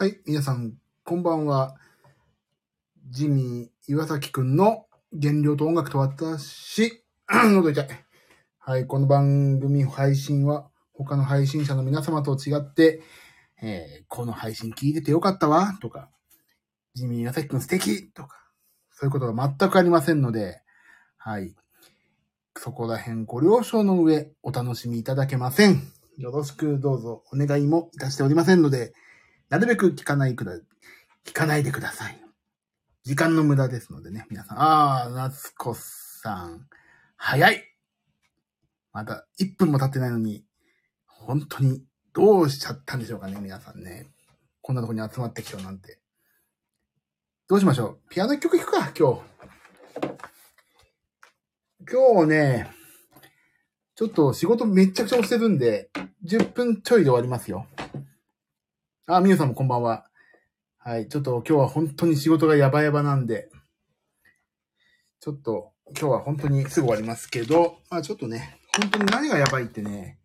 はい、皆さん、こんばんは。ジミー岩崎くんの原料と音楽と私、喉痛い。はい、この番組配信は他の配信者の皆様と違って、えーこの配信聞いててよかったわ、とか、ジミー岩崎くん素敵とか、そういうことが全くありませんので、はい。そこら辺ご了承の上、お楽しみいただけません。よろしくどうぞお願いもいたしておりませんので、なるべく聞かないくだ、聞かないでください。時間の無駄ですのでね、皆さん。あー、夏子さん。早いまだ1分も経ってないのに、本当にどうしちゃったんでしょうかね、皆さんね。こんなとこに集まってきちゃうなんて。どうしましょう？ピアノ曲弾くか、今日。今日ね、ちょっと仕事めちゃくちゃ押してるんで、10分ちょいで終わりますよ。あ、みゆさんもこんばんは。はい、ちょっと今日は本当に仕事がやばやばなんで、ちょっと今日は本当にすぐ終わりますけど、まあちょっとね、本当に何がやばいってね、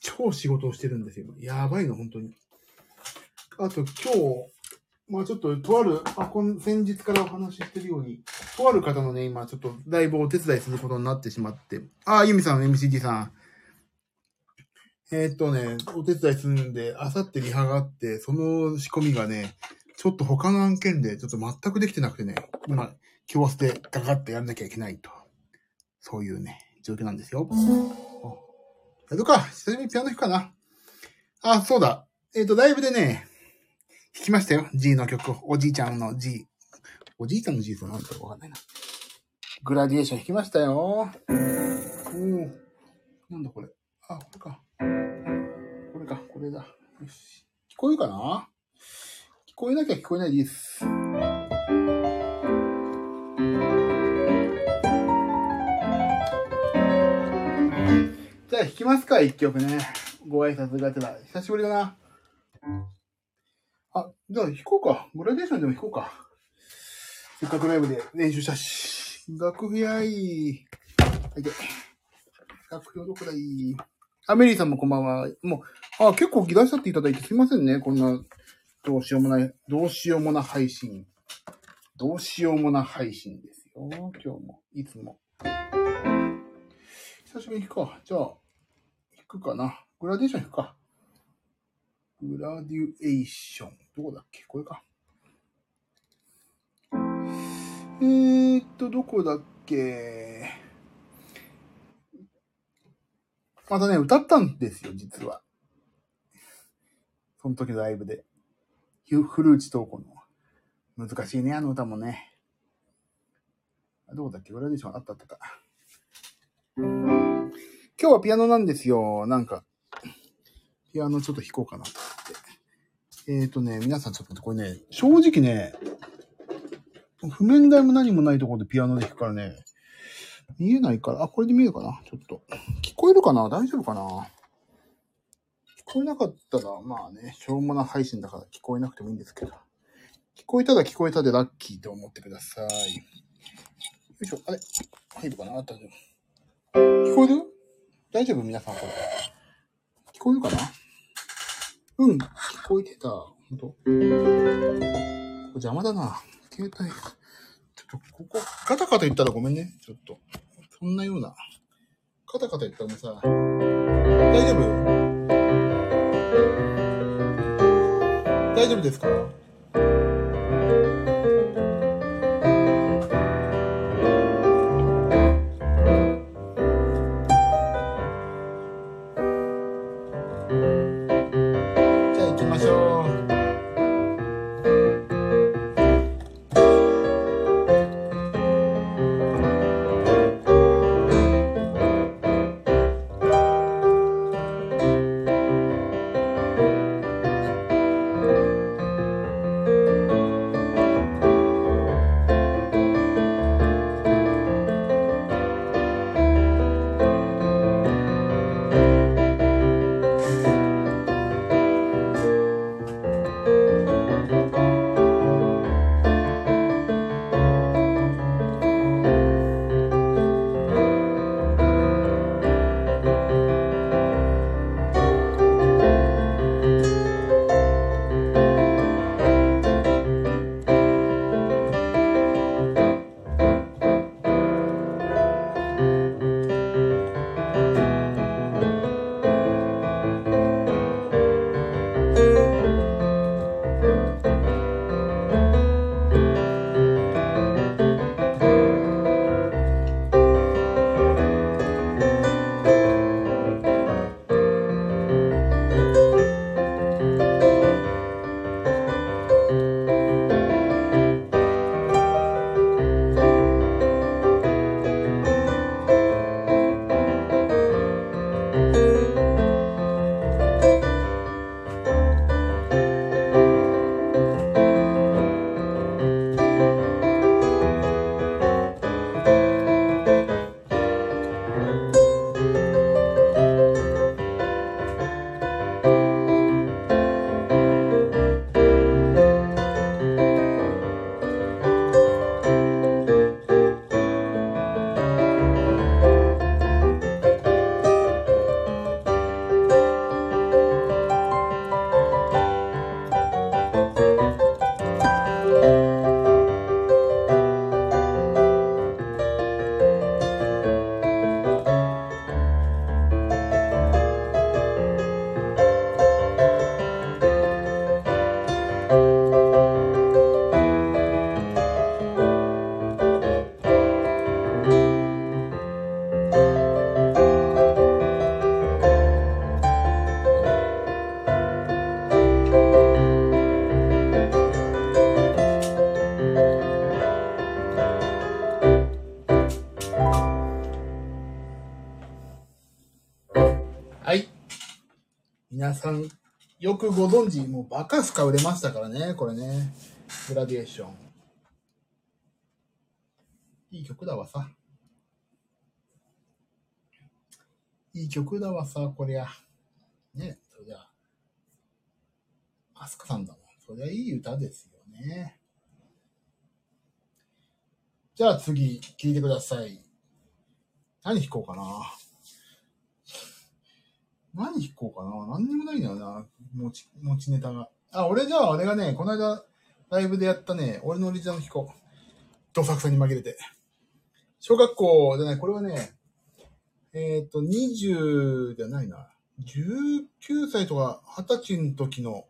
超仕事をしてるんですよ。やばいの、本当に。あと今日、まあちょっと、とある、あ、こん先日からお話ししてるように、とある方のね、今ちょっとだいぶお手伝いすることになってしまって、あ、ゆみさん、MCD さん。えーっとね、お手伝いするんで、あさってリハがあって、その仕込みがね、ちょっと他の案件でちょっと全くできてなくてね、今、今日明日でガガッとやんなきゃいけないと。そういうね、状況なんですよ。あやるか久しぶりにピアノ弾くかなあ、そうだ。えーっと、ライブでね、弾きましたよ。G の曲を。おじいちゃんの G。おじいちゃんの G って何だかわかんないな。グラディエーション弾きましたよ。おー。なんだこれ。あ、これか。これ、だ。よし。聞こえるかな？聞こえなきゃ聞こえないです。じゃあ弾きますか、一曲ね。ご挨拶がてら。久しぶりだな。あ、じゃあ弾こうか。グラデーションでも弾こうか。せっかくライブで練習したし。楽譜やい。はいで。楽譜どこだい？あ、メリーさんもこんばんは。もう、あ、結構ギ出しちゃっていただいてすいませんね。こんな、どうしようもない、どうしようもな配信。どうしようもな配信ですよ。今日も、いつも。久しぶりに弾くか。じゃあ、弾くかな。グラデーション弾くか。グラデュエーション。どこだっけ？これか。えーっと、どこだっけ？またね、歌ったんですよ、実は。その時のライブで。フルーチトーコの。難しいね、あの歌もね。どこだっけ？グラデーションあったあったあった。今日はピアノなんですよ。なんか、ピアノちょっと弾こうかなと思って。えーとね、皆さんちょっと、これね、正直ね、譜面台も何もないところでピアノで弾くからね、見えないから、あ、これで見えるかな？ちょっと。聞こえるかな？大丈夫かな？こえなかったら、まあね、しょうもな配信だから聞こえなくてもいいんですけど。聞こえたら聞こえたでラッキーと思ってください。よいしょ、あれ？入るかな？あ大丈夫。聞こえる？大丈夫？皆さんこれ。聞こえるかな？うん、聞こえてた。ほんと。邪魔だな。携帯。ちょっと、ここ、カタカタ言ったらごめんね。ちょっと。そんなような。カタカタ言ったらもうさ、大丈夫？大丈夫ですか？さんよくご存知、もうバカスカ売れましたからね、これね。グラディエーション。いい曲だわさ。いい曲だわさ、こりゃ。ね、そりゃ。アスカさんだもん。そりゃいい歌ですよね。じゃあ次、聴いてください。何弾こうかな。何弾こうかな？何にもないんだよな。持ち、持ちネタが。あ、俺じゃあ、俺がね、この間、ライブでやったね、俺のオリジナル弾こう。どさくさに紛れて。小学校でね、これはね、えっ、と、20じゃないな。19歳とか20歳の時の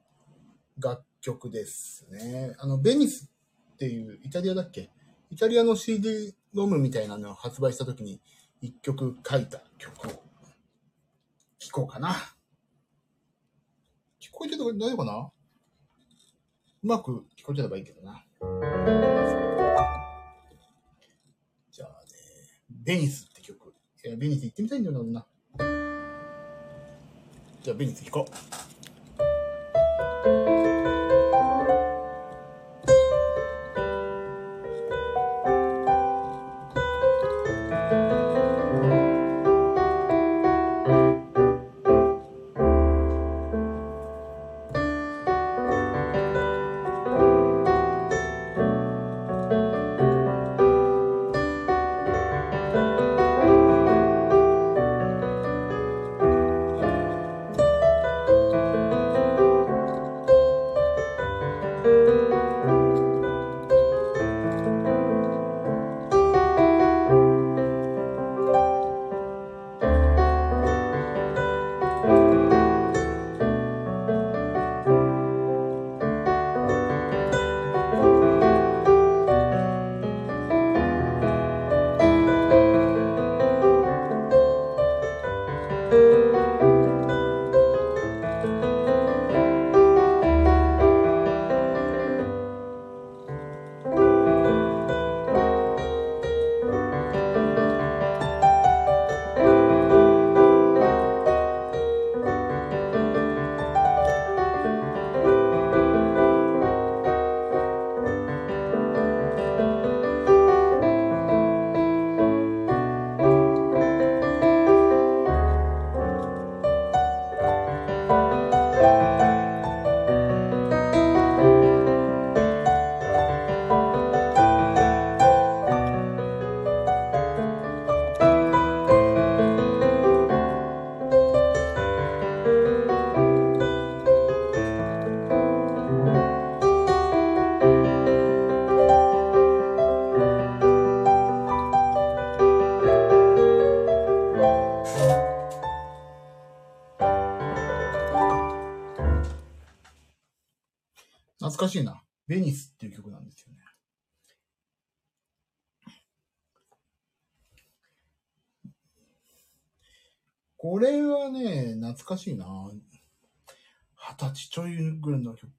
楽曲ですね。あの、ベニスっていう、イタリアだっけ？イタリアの CD ロムみたいなのを発売した時に一曲書いた曲を聞こうかな。聞こえてる大丈夫かな？うまく聞こえてればいいけどな。じゃあね、ベニスって曲。いやベニス行ってみたいんだよな。じゃあベニス行こう。ね、懐かしいな。二十歳ちょいぐらいの曲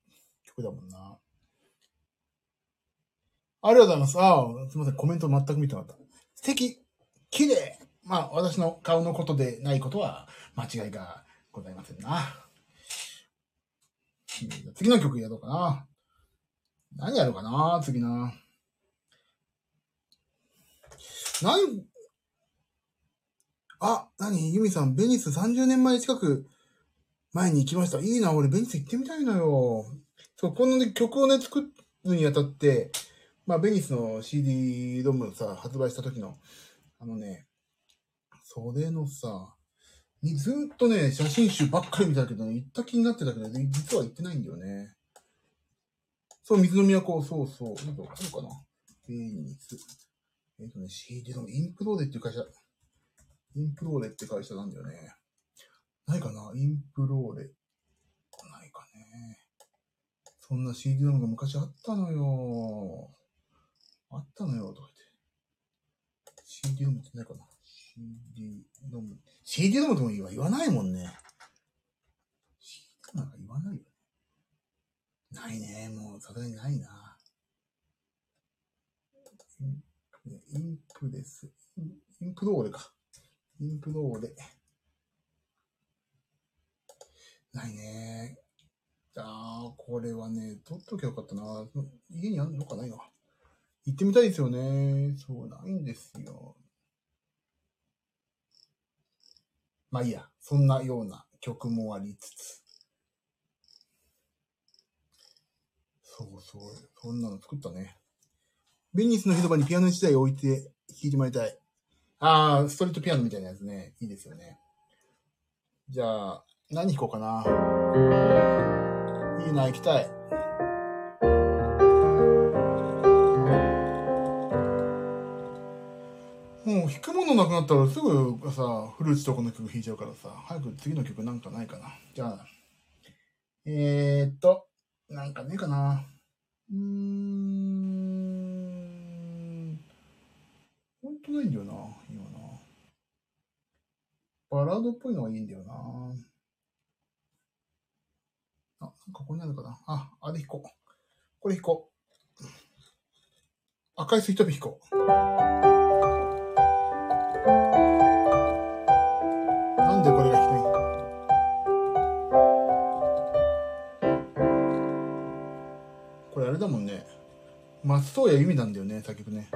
曲だもんな。ありがとうございます。ああ、すみません。コメント全く見てなかった。素敵綺麗まあ、私の顔のことでないことは間違いがございませんな。次の曲やろうかな。何やろうかな、次な。何あ、何？ユミさん、ベニス30年前近く前に行きました。いいな、俺ベニス行ってみたいのよ。そう、この、ね、曲をね、作るにあたって、まあ、ベニスの CD ドームさ、発売した時の、あのね、それのさ、にずっとね、写真集ばっかり見たけど、ね、行った気になってたけど、ね、実は行ってないんだよね。そう、水の都、そうそう。なんかわかるかな？ベニス。えっ、ー、とね、CD のインプローレっていう会社。インプローレって会社なんだよね。ないかな？インプローレ。ないかね。そんな CD ドームが昔あったのよ。あったのよ、とか言って。CD ドームってないかな ?CD ドーム。CD ドームとも言わないもんね。CD なんか言わないよね。ないね。もう、さすがにないな。インプレス。インプローレか。インプローレ。ないね。ああこれはね、取っときゃよかったな。家にあんのかないな。行ってみたいですよね。そう、ないんですよ。まあいいや。そんなような曲もありつつ。そうそう。そんなの作ったね。ベニスの広場にピアノ1台置いて弾いてもらいたい。ああ、ストリートピアノみたいなやつね。いいですよね。じゃあ、何弾こうかな。いいな、行きたい。もう弾くものなくなったらすぐさ、フルーツとこの曲弾いちゃうからさ、早く次の曲なんかないかな。じゃあ、えー、っと、なんかねえかな。うーん。ほんとないんだよな、今な。バラードっぽいのがいいんだよな。あ、なんかここにあるかな。あ、あれ弾こう。これ弾こう。赤いスイートピー弾こう。なんでこれが弾きたいこれあれだもんね。松任谷由実なんだよね、作曲ね。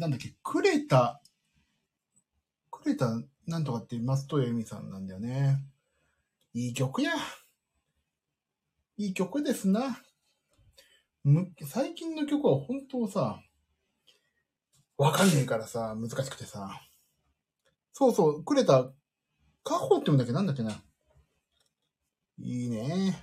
なんだっけ、くれた、くれた、なんとかって松任谷由実さんなんだよね。いい曲や。いい曲ですな。最近の曲は本当さ、わかんねえからさ、難しくてさ。そうそう、くれた、カホって言うんだっけ？なんだっけな？いいね。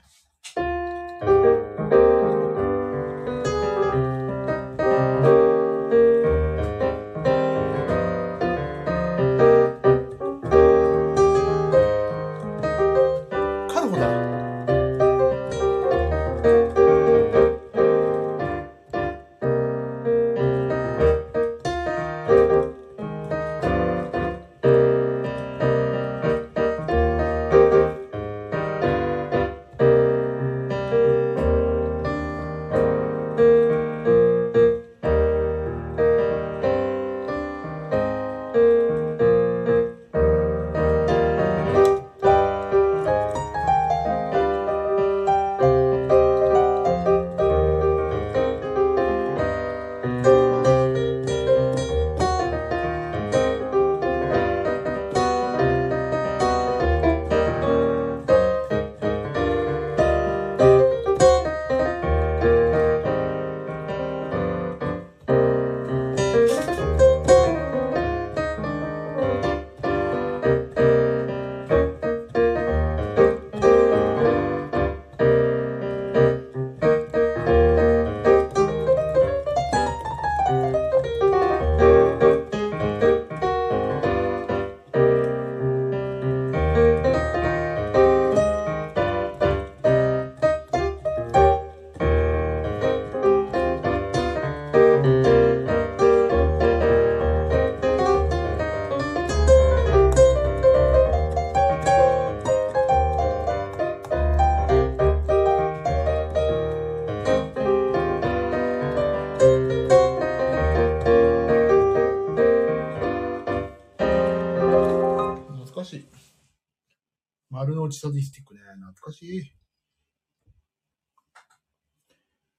落ちサディスティックね。懐かしい。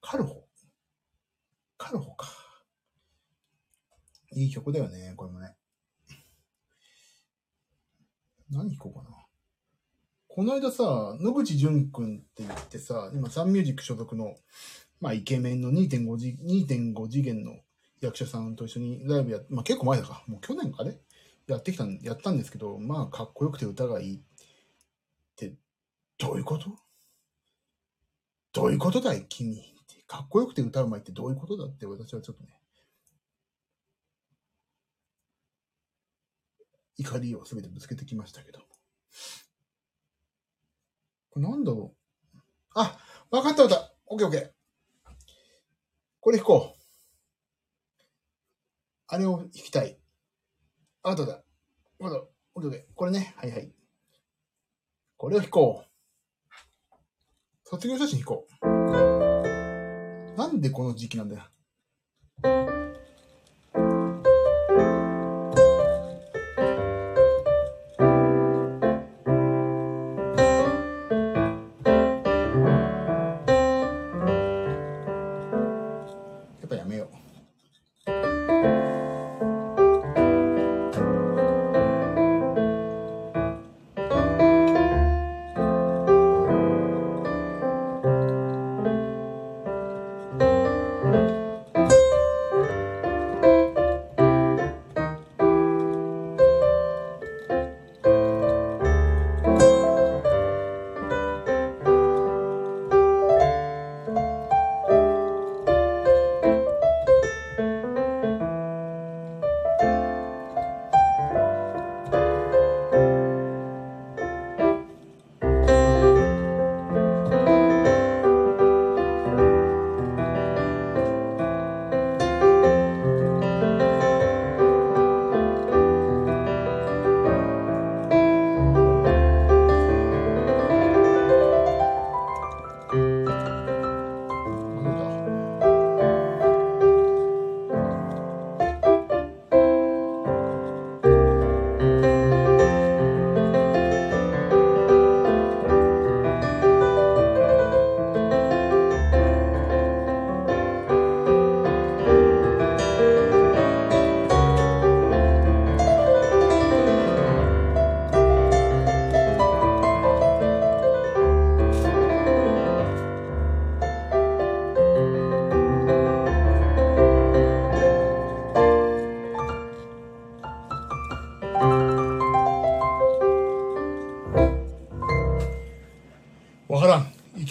カルホ。カルホか。いい曲だよね、これもね。何弾こうかな。この間さ、野口淳くんって言ってさ、今サンミュージック所属の、まあイケメンの2.5次、2.5次元の役者さんと一緒にライブやまあ結構前だか。もう去年あれやってきたん、やったんですけど、まあかっこよくて歌がいいっ、どういうこと？どういうことだい？君。かっこよくて歌うまいってどういうことだって私はちょっとね、怒りをすべてぶつけてきましたけど。これなんだろう？あ、わかったわかった。オッケーオッケー。これ弾こう。あれを弾きたい。あとだ。まだ、オッケーオッケー。これね。はいはい。これを弾こう。卒業写真行こう。なんでこの時期なんだよ。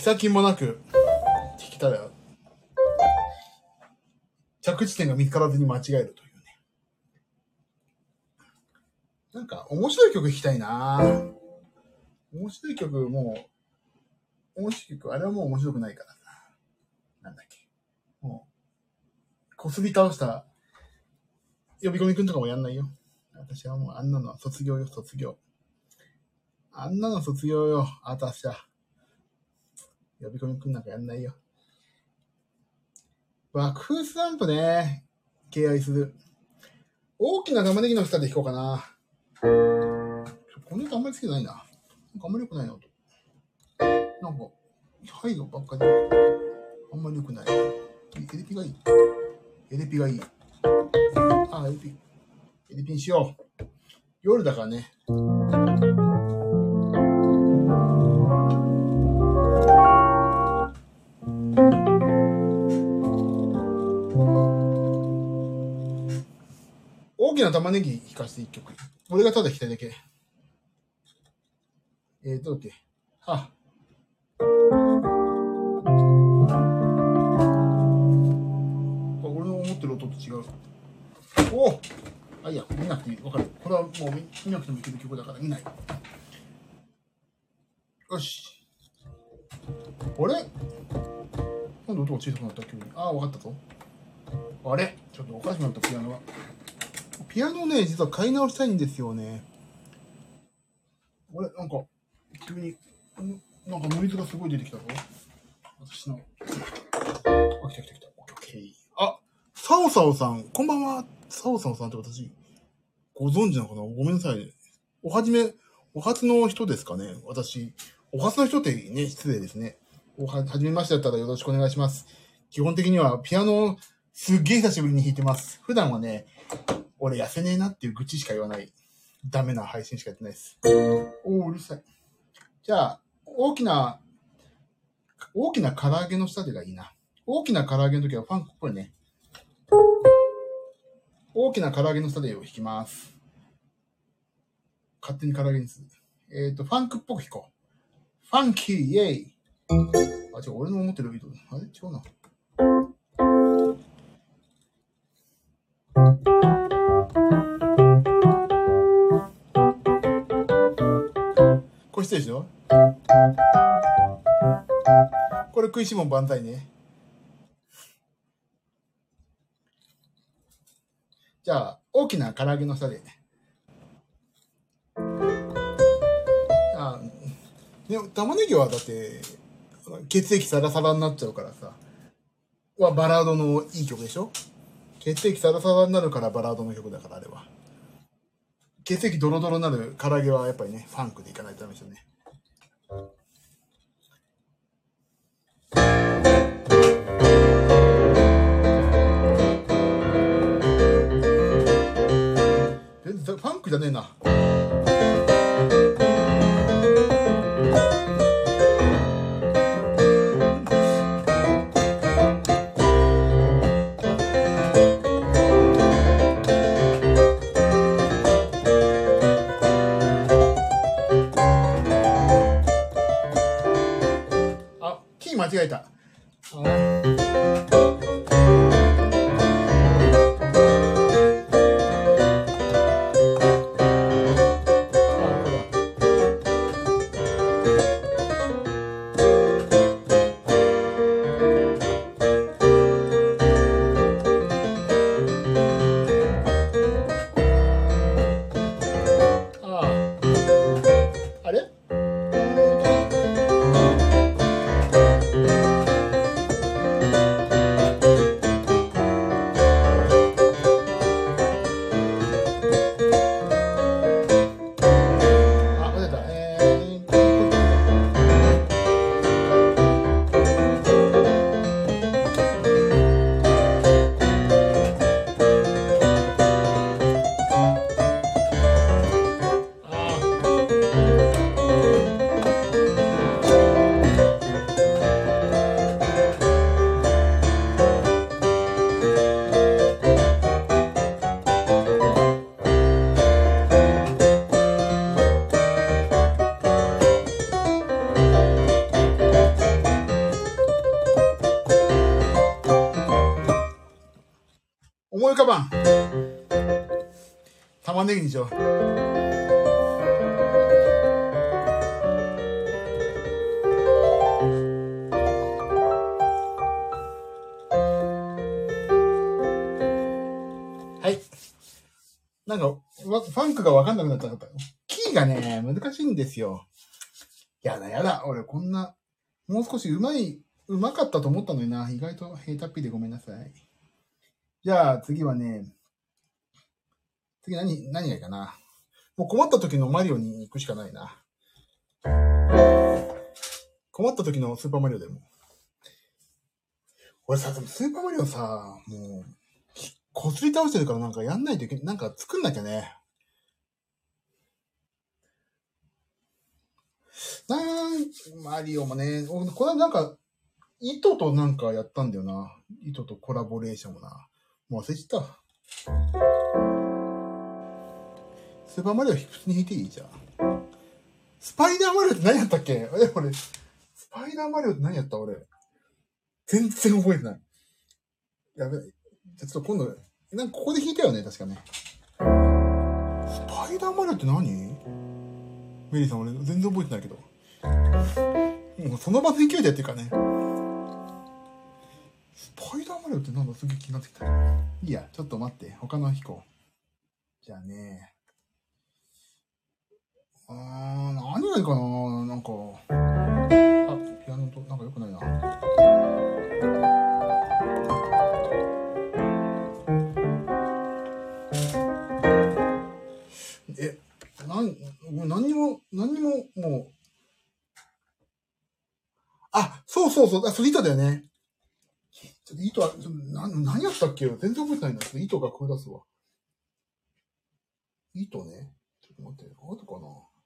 先もなく、聞きたら、着地点が見つからずに間違えるというね。なんか、面白い曲弾きたいな面白い曲、もう、面白い曲、あれはもう面白くないからさ。なんだっけ。もう、こすり倒した、呼び込みくんとかもやんないよ。私はもうあんなの卒業よ、卒業。あんなの卒業よ、あたしは。呼び込みくんなんかやんないよ。爆風スランプね。敬愛する。大きな玉ねぎの下で弾こうかな。この歌あんまり好きじゃないな。なんかあんまり良くないなと。なんか、ハイドばっかり。あんまり良くない。エレピがいい。エレピがいい。あ、エレピ。エレピにしよう。夜だからね。きな玉ねぎ弾かせて一曲。俺がただ弾きたいだけ。えー、どうだっけあ。俺の思ってる音と違う。おおあ、いや、見なくていい。わかる。これはもう見見なくてもいける曲だから見ない。よし。あれ？なんで音が小さくなった急に？ああ、わかったぞ。あれ？ちょっとおかしくなったピアノが。ピアノね、実は買い直したいんですよね。あれなんか、急に、んなんかノイズがすごい出てきたぞ。私の。あ、来た来た来た。オッケー。あ、サオサオさん、こんばんは。サオサオさんって私、ご存知なのかな？ごめんなさい。おはじめ、お初の人ですかね？私。お初の人ってね、失礼ですね。おは、はじめましてだったらよろしくお願いします。基本的にはピアノをすっげえ久しぶりに弾いてます。普段はね、俺痩せねえなっていう愚痴しか言わない。ダメな配信しかやってないです。おー、うるさい。じゃあ、大きな、大きな唐揚げの下でがいいな。大きな唐揚げの時はファンクっぽいね。大きな唐揚げの下でを弾きます。勝手に唐揚げにする。えっ、と、ファンクっぽく弾こう。ファンキー、イェイ。あ、違う、俺の思ってる糸。あれ？違うな。これ失礼ですよ。これ食いしもん万歳ね。じゃあ、大きな唐揚げの下で。あ、ね、玉ねぎはだって、血液サラサラになっちゃうからさ。はバラードのいい曲でしょ？血液サラサラになるからバラードの曲だからあれは。血液ドロドロになる唐揚げはやっぱりね、ファンクでいかないとダメですよね。ファンクじゃねえな。玉ねぎにしよう。はい。なんか、わファンクがわかんなくなっちゃった。キーがね、難しいんですよ。やだやだ。俺こんな、もう少し上手い、上手かったと思ったのにな。意外と平たっぴでごめんなさい。じゃあ次はね、次何、何がいいかな。もう困った時のマリオに行くしかないな。困った時のスーパーマリオでも。俺さ、でもスーパーマリオさ、もう、こすり倒してるからなんかやんないといけない。なんか作んなきゃね。な、マリオもね、これなんか、糸となんかやったんだよな。糸とコラボレーションもな。もう忘れちゃった。スーパーマリオ普通に弾いていい？じゃん。スパイダーマリオって何やったっけ？え、俺、スパイダーマリオって何やった？俺。全然覚えてない。やべ、ちょっと今度、なんかここで弾いたよね、確かね。スパイダーマリオって何？メリーさん俺全然覚えてないけど。もうその場の勢いでやってるからね。スパイダーマリオってなんだ？すげえ気になってきた。いいや、ちょっと待って。他の弾こう。じゃあね。あ、何がいいかななんか。あ、ピアノと、なんか良くないな。え、なん、もう何にも、何にも、もう。あ、そうそうそう、あ、それ糸だよね。ちょっと糸は、な何やったっけ全然覚えてないんだ、糸が食い出すわ。糸ね。ちょっと待って、あとかな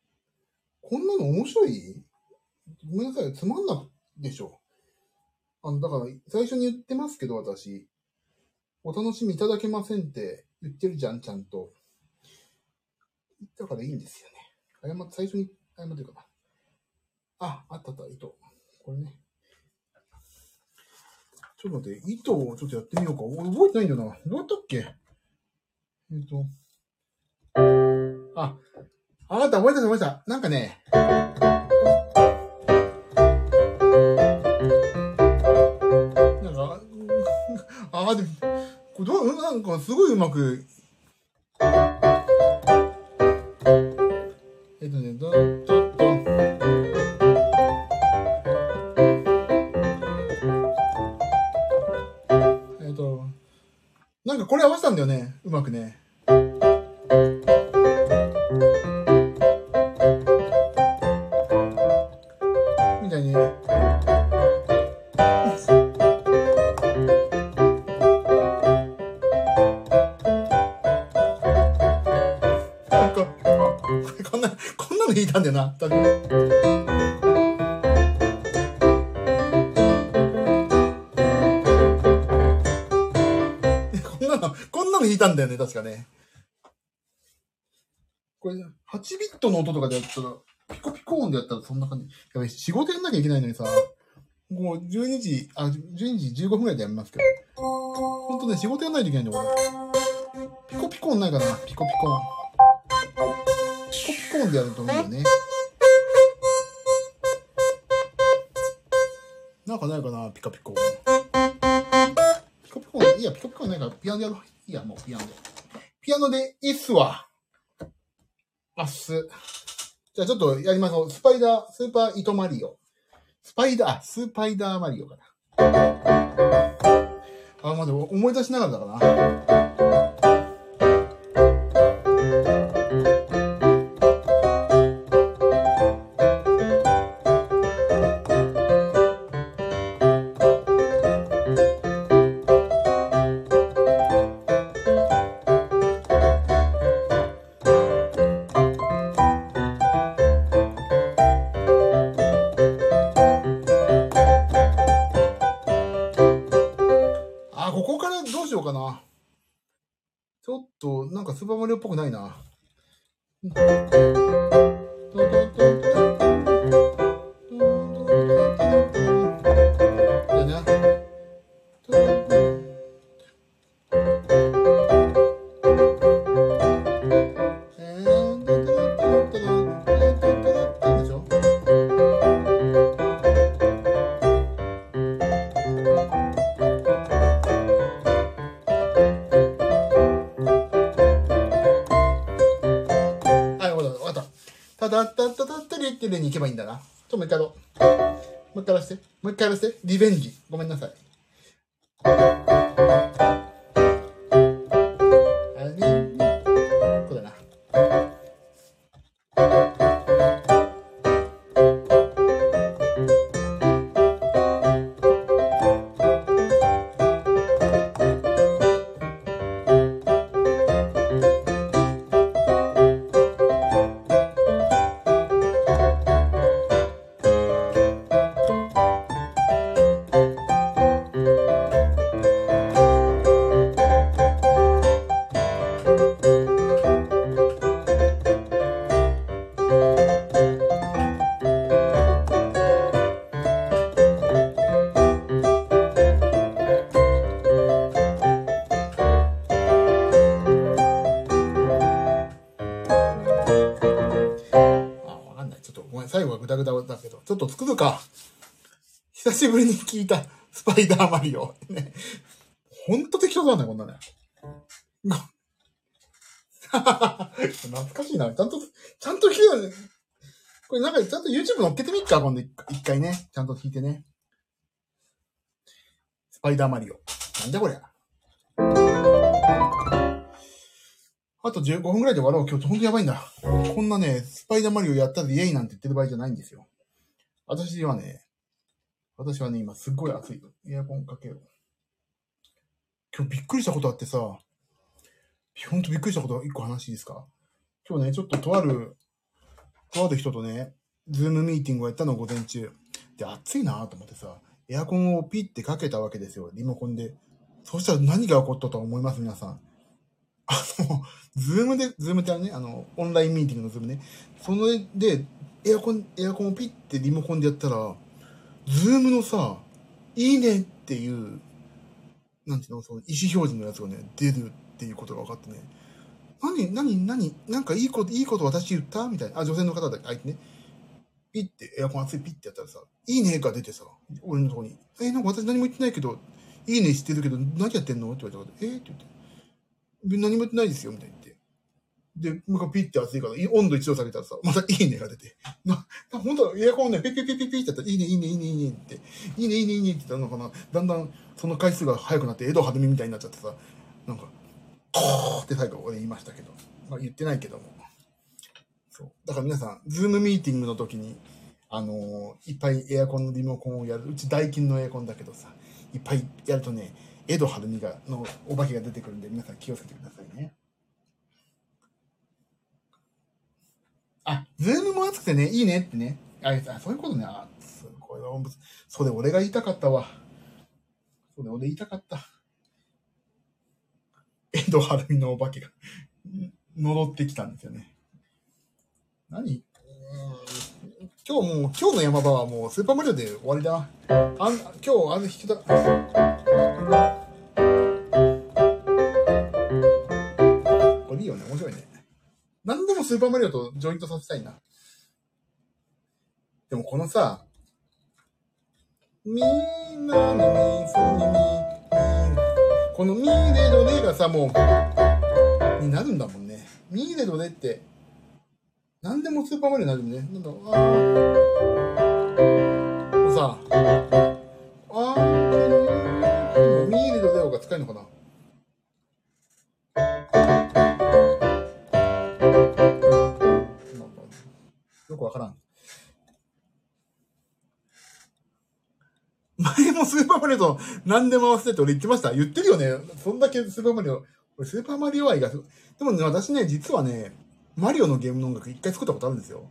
こんなの面白い？ごめんなさい、つまんなでしょ。あの、だから、最初に言ってますけど、私。お楽しみいただけませんって言ってるじゃん、ちゃんと。だからいいんですよね。謝っ、最初に謝ってるかな。あ、あったあった、糸。これね。ちょっと待って、糸をちょっとやってみようか。覚えてないんだよな。どうやったっけ？えっ、と。あ、あなた覚えた覚えた。なんかね。なんか、あ、でも、これどう、なんかすごいうまく。えっとね、ど、ど、ど。えっと、なんかこれ合わせたんだよね。うまくね。だよね、確かね。これ、8ビットの音とかでやったら、ピコピコ音でやったらそんな感じ。やべ、仕事やんなきゃいけないのにさ、もう12時、あ、12時15分ぐらいでやめますけど。ほんとね、仕事やんないといけないんだよ、これ。ピコピコ音ないからなピコピコ音。ピコピコ音でやるといいよね。なんかないかなピカピコ音。ピコピコ音、いや、ピコピコ音ないから、ピアノやろう。いや、もうピアノで。ピアノでいいっすわ。あっす。じゃあちょっとやりましょう。スパイダー、スーパー糸マリオ。スパイダー、スーパイダーマリオかな。あ、までも思い出しながらだからな。かった。ただったったたったりってに行けばいいんだな。ちょっともう一回やろう。もう一回やらせて。もう一回やらせて。リベンジ。ごめんなさい。パイダーマリオ。ね。ほんと適当だね、こんなね。懐かしいな。ちゃんと、ちゃんと聞いたね。これなんかちゃんと YouTube 載っけてみっか、今度一回ね。ちゃんと聞いてね。スパイダーマリオ。なんだこりゃ。あと15分くらいで終わろう。今日ほんとやばいんだ。こんなね、スパイダーマリオやったらイエイなんて言ってる場合じゃないんですよ。私はね、私はね、今すっごい暑い。エアコンかけよう。今日びっくりしたことあってさ、ほんとびっくりしたこと一個話いいですか？今日ね、ちょっととある、とある人とね、 Zoom ミーティングをやったの午前中。で、暑いなと思ってさ、エアコンをピッてかけたわけですよ、リモコンで。そしたら何が起こったと思います？皆さん。あの、 Zoom で、 Zoom ってあのね、あの、オンラインミーティングの Zoom ね。そので、エアコン、エアコンをピッてリモコンでやったら、ズームのさ、いいねっていう、なんていうの、その意思表示のやつがね、出るっていうことが分かってね。何、何、何、なんかいいこと、いいこと私言ったみたいな。あ、女性の方だ、相手ね。ピッて、エアコン熱いピッてやったらさ、いいねが出てさ、俺のとこに。え、なんか私何も言ってないけど、いいねしてるけど、何やってんの？って言われたら、え、って言って。何も言ってないですよ、みたいに言って。で、向こうピッて熱いから、温度一度下げたらさ、またいいねが出て。な、本当エアコンね、ピッピッピッピッピッってやったら、いいね、いいね、いいね、いいねって、いいね、いいね、いいねって言ったのかな。だんだん、その回数が速くなって、江戸はずみみたいになっちゃってさ、なんか、コーって最後俺言いましたけど。まあ言ってないけども。そう。だから皆さん、ズームミーティングの時に、あのー、いっぱいエアコンのリモコンをやる。うちダイキンのエアコンだけどさ、いっぱいやるとね、江戸晴美が、のお化けが出てくるんで、皆さん気をつけてくださいね。あ、ズームも熱くてね、いいねってね。あ、あそういうことね。あ、すごいわ。それ俺が言いたかったわ。それ俺言いたかった。江戸晴美のお化けが戻ってきたんですよね。何？今日もう、今日の山場はもうスーパーマリオで終わりだ。あん今日、あの人だ。何でもスーパーマリオとジョイントさせたいな。でもこのさ、みーなにみそにみ、このみーでどでがさ、もう、になるんだもんね。みーでどでって、何でもスーパーマリオになるね。なんだろう、あスーパーマリオと何でも合わせてって俺言ってました言ってるよね。そんだけスーパーマリオ。俺スーパーマリオ愛が、でもね、私ね、実はね、マリオのゲームの音楽一回作ったことあるんですよ。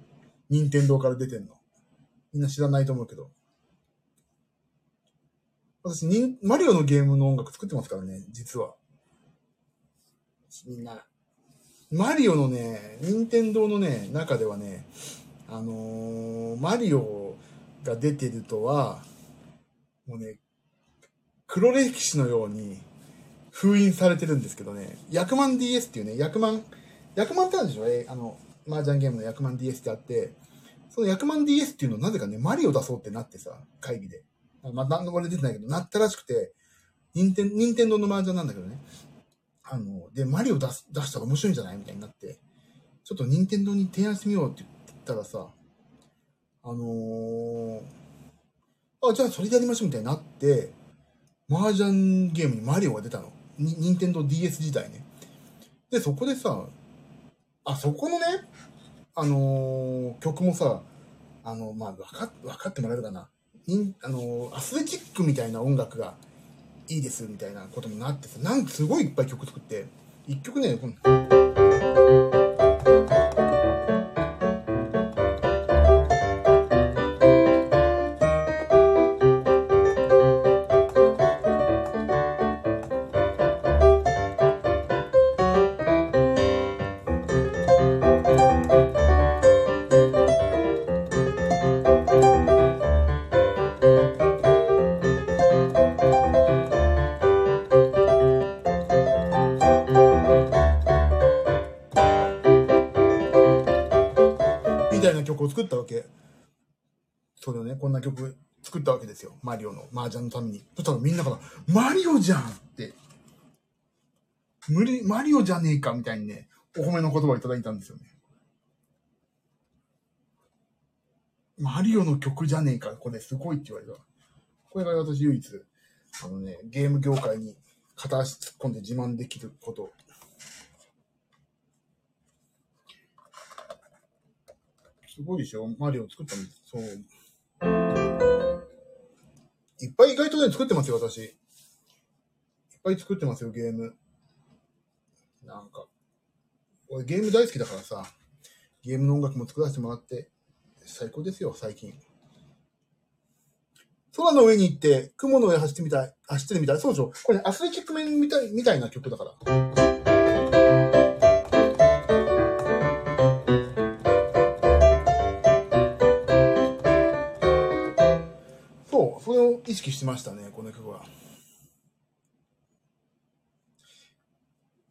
任天堂から出てんの。みんな知らないと思うけど。私、にマリオのゲームの音楽作ってますからね、実は。みんな。マリオのね、任天堂のね、中ではね、あのー、マリオが出てるとは、もうね、黒歴史のように封印されてるんですけどね、役満 DS っていうね、役満、役満ってあるでしょ？えあの、麻雀ゲームの役満 DS ってあって、その役満 DS っていうのなぜかね、マリオ出そうってなってさ、会議で。まあ、何のこれ出てないけど、なったらしくて、任天任天堂の麻雀なんだけどね。あの、で、マリオ出す出したら面白いんじゃないみたいになって、ちょっと任天堂に提案してみようって言ったらさ、あのー、あ、じゃあそれでやりましょうみたいになって、麻雀ゲームにマリオが出たの。に、任天堂 DS 時代ね。で、そこでさ、あ、そこのね、あのー、曲もさ、あの、まあ、わか、わかってもらえるかな。にあのー、アスレチックみたいな音楽がいいですみたいなことになってさ、なんかすごいいっぱい曲作って、一曲ね、このリオの麻雀のために。そしたらみんなから、マリオじゃんって、無理、マリオじゃねえかみたいにね、お褒めの言葉をいただいたんですよね。マリオの曲じゃねえか、これすごいって言われた。これが私唯一、あのね、ゲーム業界に片足突っ込んで自慢できること。すごいでしょマリオ作ったのそう。いっぱい意外とね、作ってますよ、私。いっぱい作ってますよ、ゲーム。なんか。俺ゲーム大好きだからさ、ゲームの音楽も作らせてもらって、最高ですよ、最近。空の上に行って、雲の上走ってみたい、走ってるみたい。そうでしょ？これ、ね、アスレチックメンみたい、みたいな曲だから。意識してましたね、この曲は。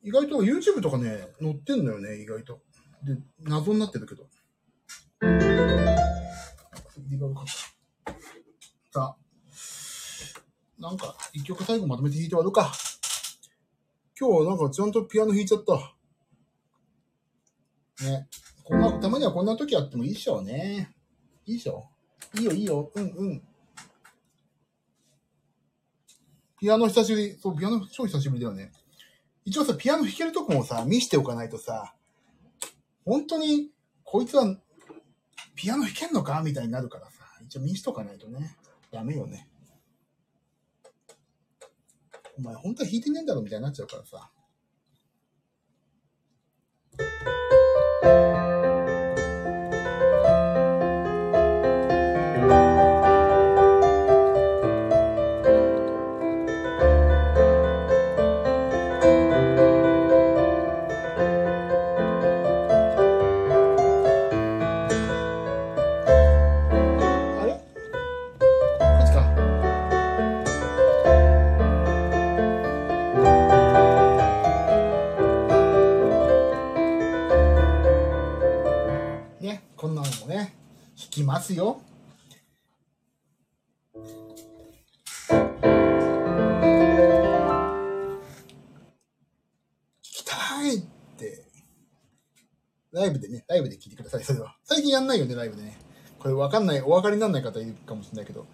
意外と YouTube とかね、載ってんのよね、意外と。で、謎になってるけど。さあ、なんか、一曲最後まとめて弾いて終わるか。今日はなんかちゃんとピアノ弾いちゃった。ね。こんな、たまにはこんな時あってもいいっしょね。いいっしょいいよいいよ。うんうん。ピアノ久しぶり。そう、ピアノ超久しぶりだよね。一応さ、ピアノ弾けるとこもさ、見しておかないとさ、本当に、こいつは、ピアノ弾けんのかみたいになるからさ、一応見しとかないとね、ダメよね。お前本当は弾いてねえんだろみたいになっちゃうからさ。こんなのもね、弾きますよ。聞きたいって、ライブでね、ライブで聞いてください、それは。最近やんないよね、ライブでね。これわかんない、お分かりにならない方いるかもしれないけど、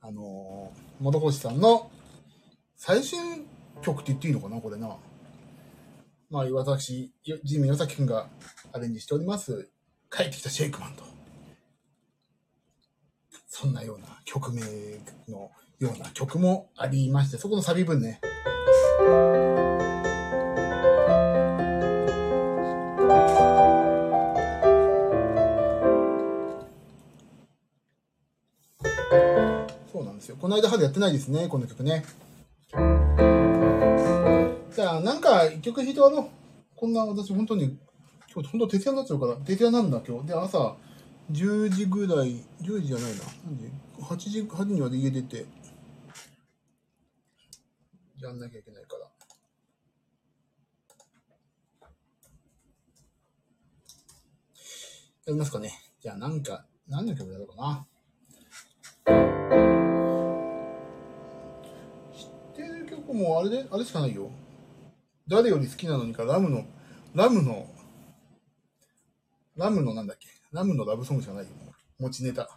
あのー、元星さんの最新曲って言っていいのかな、これな。まあ、私、ジミーヨサキ君がアレンジしております、帰ってきたシェイクマンと。そんなような曲名のような曲もありまして、そこのサビ分ね。そうなんですよ。この間春やってないですね、この曲ね。じゃあ、なんか一曲弾いて終わろう。こんな私本当に、今日本当徹夜になっちゃうから、徹夜なんだ今日。で、朝、10時ぐらい、10時じゃないな。なんで ?8 時、8時には家出て、やんなきゃいけないから。やりますかね。じゃあなんか、何の曲やろうかな。知ってる曲もあれで、あれしかないよ。誰より好きなのにか、ラムの、ラムの、ラムのなんだっけ？ラムのラブソングしかないよ。持ちネタ。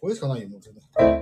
これしかないよ、もう全然。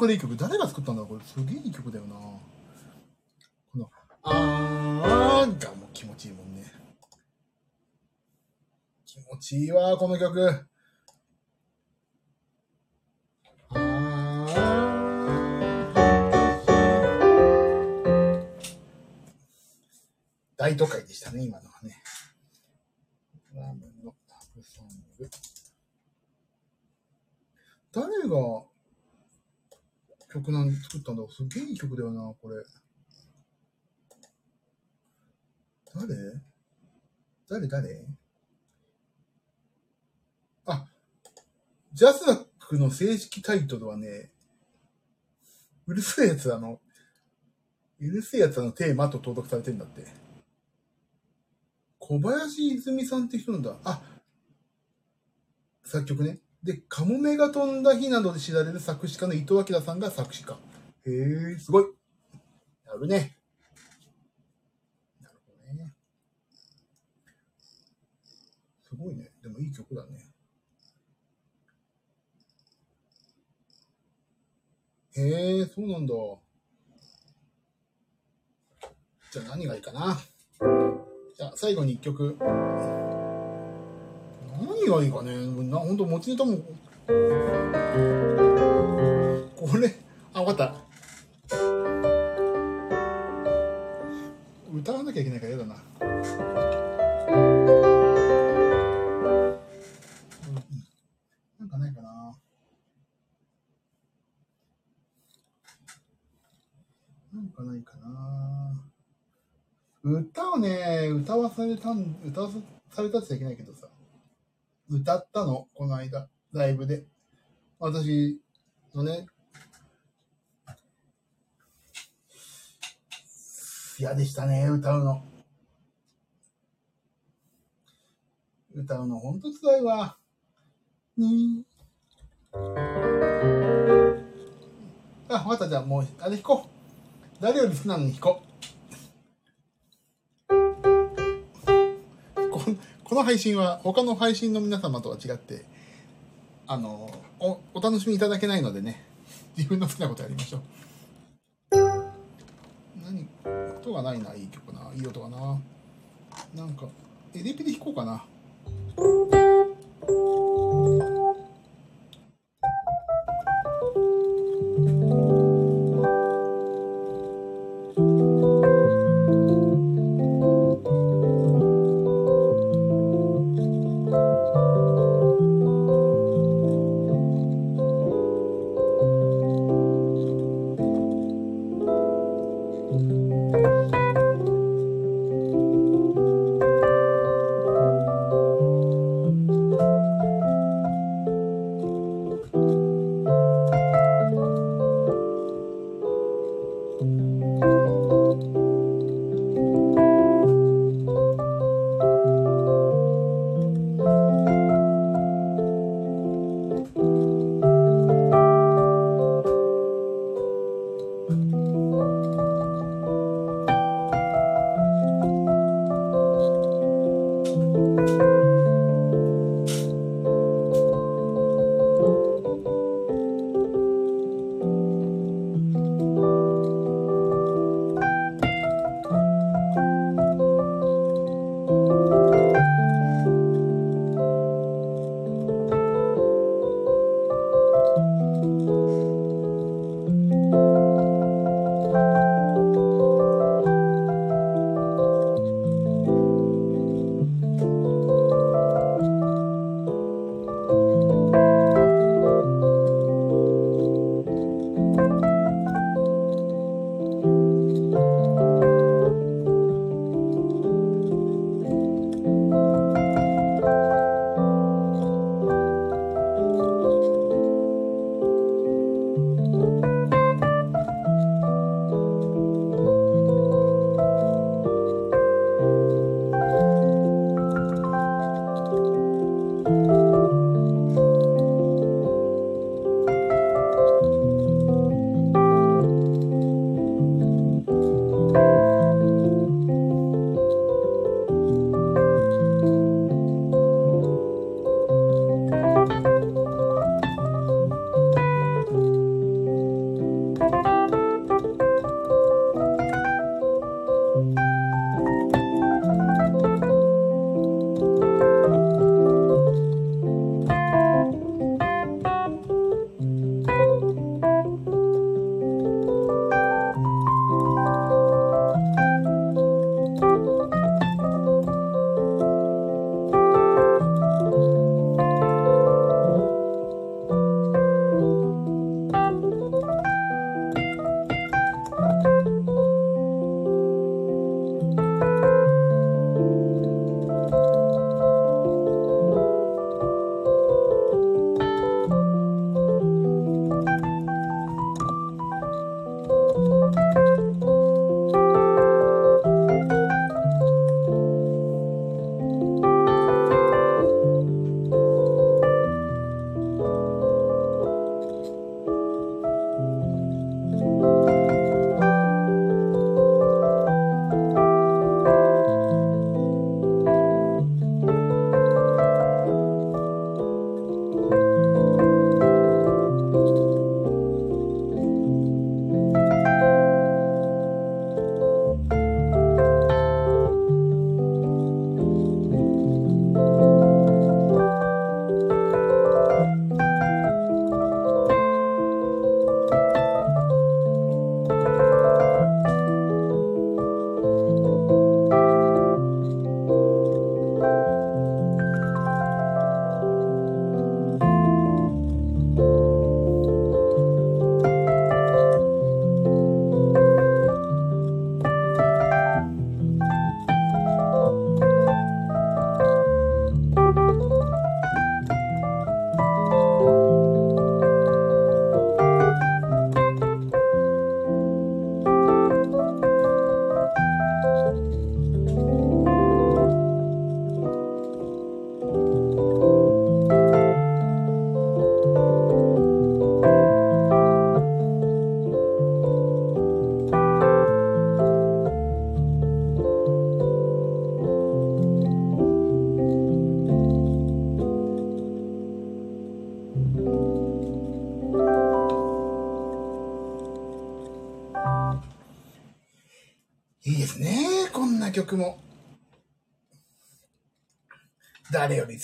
これいい曲。誰が作ったんだろうこれすげえいい曲だよな。この、あーがもう気持ちいいもんね。気持ちいいわ、この曲。大都会でしたね、今のはね。ラーメンのタブソング。誰が曲なん作ったんだすげえいい曲だよな、これ。誰？誰？誰？あ、ジャスダックの正式タイトルはね、うるせえやつあの、うるせえやつのテーマと登録されてんだって。小林泉さんって人なんだ。あ、作曲ね。で、カモメが飛んだ日などで知られる作詞家の伊藤明さんが作詞家。へえ、すごい。やるね。なるほどね。すごいね。でもいい曲だね。へえ、そうなんだ。じゃあ何がいいかな。じゃあ最後に一曲。何がいいかね？な、ほんと持ちネタも。これ、あ、わかった。歌わなきゃいけないから嫌だな。なんかないかな。なんかないかな。歌をね、歌わされたん、歌わされたっちゃいけないけどさ。歌ったの、この間、ライブで。私のね、嫌でしたね、歌うの。歌うのほんと辛いわ。にあ、わかった、じゃあもう、あれ弾こう。誰より好きなのに弾こう。の配信は他の配信の皆様とは違って、あの、お、お楽しみいただけないのでね、自分の好きなことやりましょう。何音がないな、いい曲な、いい音がな。なんか、エレピで弾こうかな。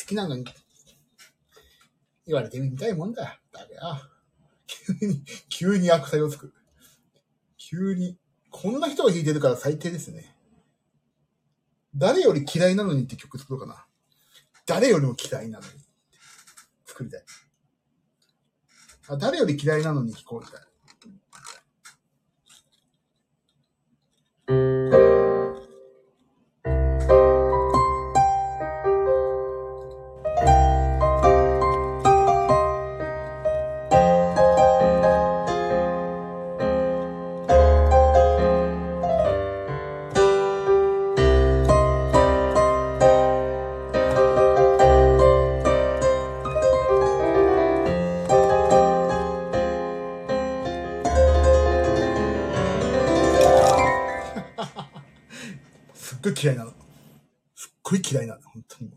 好きなのに。言われてみたいもんだ。だけど、急に、急に悪態をつく。急に、こんな人が弾いてるから最低ですね。誰より嫌いなのにって曲作ろうかな。誰よりも嫌いなのに。作りたい。あ誰より嫌いなのに聞こうみたい。ごい嫌いなの。すっごい嫌いなの、本当に。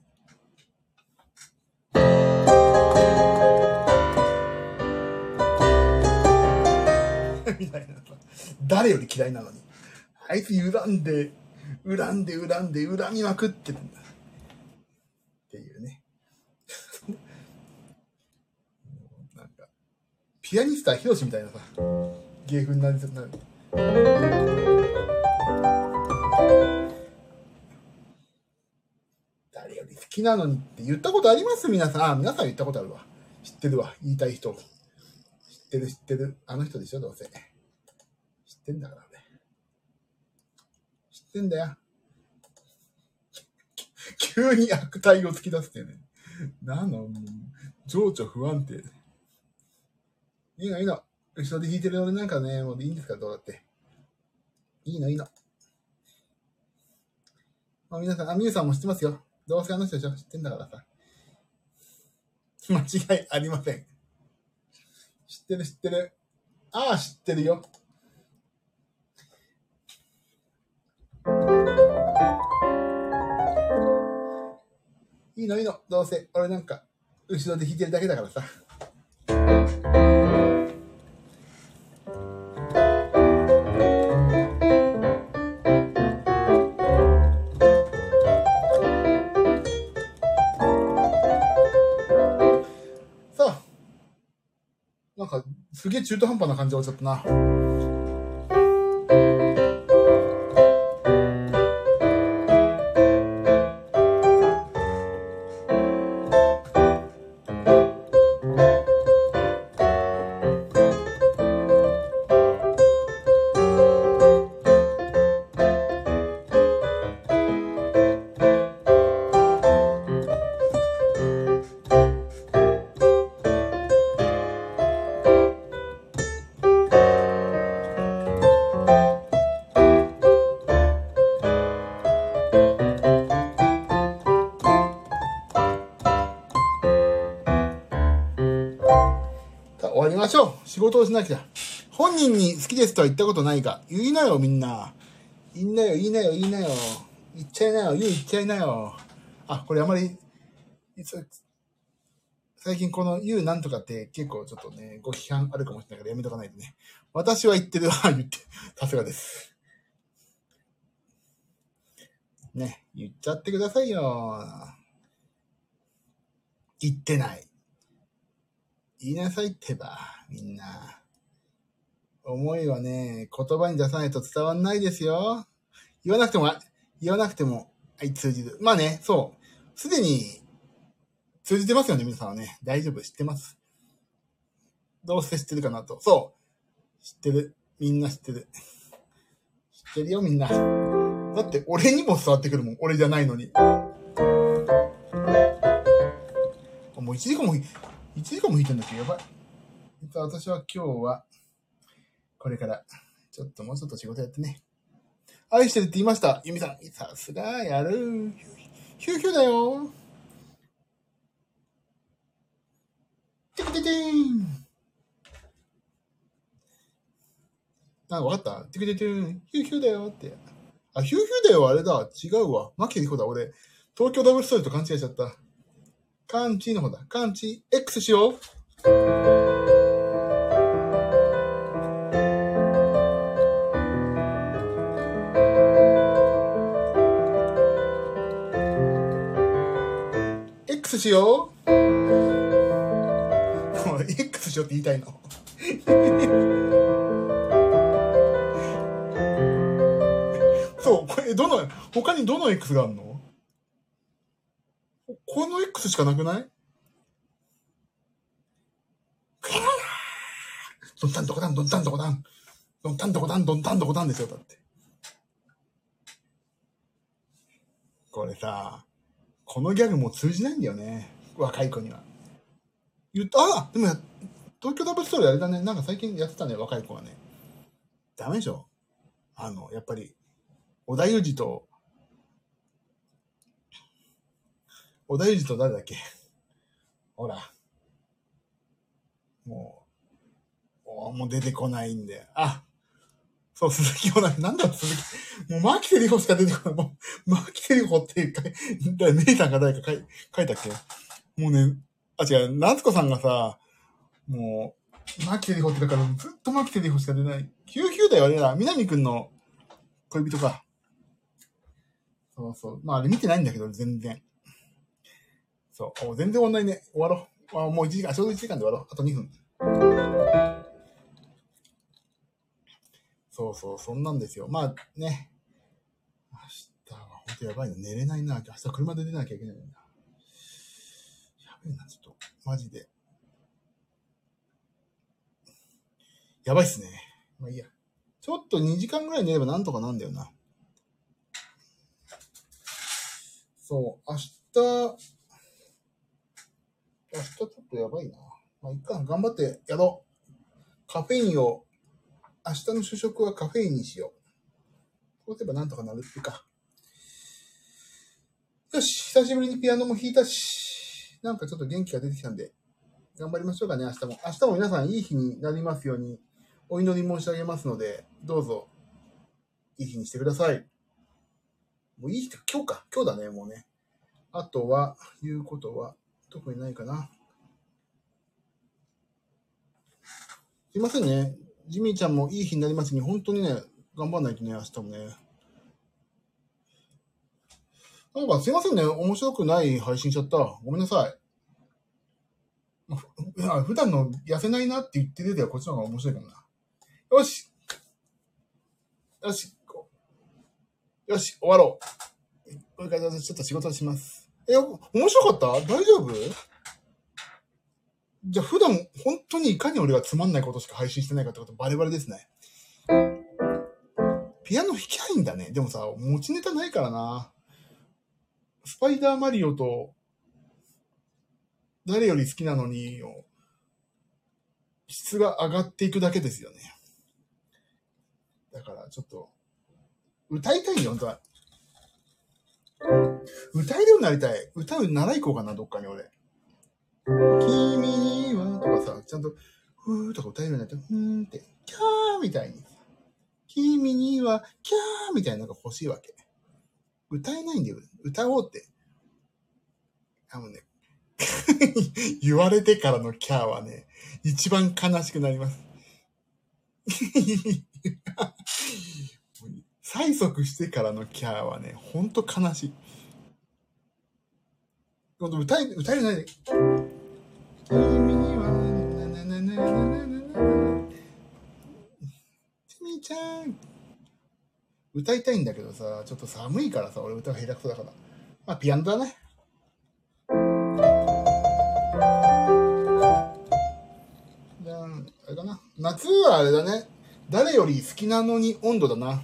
みたいな。誰より嫌いなのに。あいつ恨んで、恨んで、恨んで、恨みまくってるんだ。っていうね。なんか、ピアニスターヒロシみたいなさ、芸風になりそうなる。好きなのにって言ったことあります？皆さん。あ、皆さん言ったことあるわ。知ってるわ。言いたい人。知ってる知ってる。あの人でしょ、どうせ。知ってんだからね。知ってんだよ。急に悪態を突き出すってね。なの、もう情緒不安定。いいの？いいの。後ろで弾いてる俺なんかね、もういいんですか、どうだって。いいの？いいの。まあ、皆さん、あ、みゆさんも知ってますよ。どうせあの人でしょ？知ってんだからさ。間違いありません。知ってる知ってる。ああ、知ってるよ。いいのいいの。どうせ、俺なんか、後ろで弾いてるだけだから。さすげえ中途半端な感じで終わっちゃったな。をしなきゃ。本人に好きですとは言ったことないが、言いなよ、みんな。言いなよ、言いなよ、言いなよ。言っちゃいなよ、言う言っちゃいなよ。あ、これあまり、最近この言うなんとかって結構ちょっとね、ご批判あるかもしれないからやめとかないとね。私は言ってるわ、言って。さすがです。ね、言っちゃってくださいよ。言ってない。言いなさいってば、みんな。思いはね、言葉に出さないと伝わんないですよ。言わなくても、言わなくても、はい、通じる。まあね、そう。すでに、通じてますよね、皆さんはね。大丈夫、知ってます。どうして知ってるかなと。そう。知ってる。みんな知ってる。知ってるよ、みんな。だって、俺にも伝わってくるもん。俺じゃないのに。もう1時間も、1時間も弾いてんだっけ？やばい。実は私は今日は、これから、ちょっともうちょっと仕事やってね。愛してるって言いました。ゆみさん。さすが、やる。ヒューヒューだよ。てけててーん。なんかわかったてけててーん。ヒューヒューだよって。あ、ヒューヒューだよ、あれだ。違うわ。マキリコだ、俺。東京ダブルストーリーと勘違いしちゃった。カンチの方だ。カンチ X しよう。X しよう。もう X しようって言いたいの？そう、これ、どの、他にどの X があるの？この X しかなくない？どんたんどこだん、どんたんどこだん。どんたんどこだん、どんたんどこだんですよ、だって。これさ、このギャグも通じないんだよね。若い子には。言った、あでも、東京ダブルストーリーあれだね。なんか最近やってたね、若い子はね。ダメでしょあの、やっぱり、織田裕二と、織田裕二と誰だっけ？ほら。もう、もう出てこないんで。あ、そう、鈴木ほら、なんだ鈴木。もう、マキテリホしか出てこない。もう、マキテリホって書い、だ姉さんが誰か書い書いたっけ？もうね、あ、違う、夏子さんがさ、もう、マキテリホってだからずっとマキテリホしか出ない。ヒューヒューだよ、あれだ。南くんの恋人か。そうそう。まあ、あれ見てないんだけど、全然。そう。全然終わんないね。終わろう。あもう1時間、ちょうど1時間で終わろう。あと2分。そうそう、そんなんですよ。まあね。明日は本当やばいな。寝れないな。明日車で出なきゃいけないな。やべえな、ちょっと。マジで。やばいっすね。まあいいや。ちょっと2時間ぐらい寝ればなんとかなんだよな。そう、明日、明日ちょっとやばいな。まあ、いっか、頑張ってやろう。カフェインを、明日の主食はカフェインにしよう。そうすればなんとかなるっていうか。よし、久しぶりにピアノも弾いたし、なんかちょっと元気が出てきたんで、頑張りましょうかね、明日も。明日も皆さんいい日になりますように、お祈り申し上げますので、どうぞ、いい日にしてください。もういい日、今日か。今日だね、もうね。あとは、言うことは、特にないかな。すいませんね。ジミーちゃんもいい日になりますように、本当にね、頑張んないとね、明日もね。なんかすいませんね。面白くない配信しちゃった。ごめんなさい。いや普段の痩せないなって言ってるではこっちの方が面白いかもな。よしよしよし、終わろう。これからちょっと仕事します。え、面白かった？大丈夫？じゃあ普段本当にいかに俺がつまんないことしか配信してないかってことバレバレですね。ピアノ弾きゃいいんだね。でもさ、持ちネタないからな。スパイダーマリオと、誰より好きなのに、質が上がっていくだけですよね。だからちょっと、歌いたいよ、本当は。歌えるようになりたい。歌う習い行こうかな、どっかに俺。君は、とかさ、ちゃんと、ふーとか歌えるようになって、ふーんって、キャーみたいに。君には、キャーみたいなのが欲しいわけ。歌えないんだよ。歌おうって。あのね、言われてからのキャーはね、一番悲しくなります。催促してからのキャーはね、ほんと悲しい。歌え、歌えないで。君はななななななな君ちゃん。歌いたいんだけどさちょっと寒いからさ俺歌が下手くそだから。まあピアノだね。じゃああれだな。夏はあれだね。誰より好きなのに温度だな。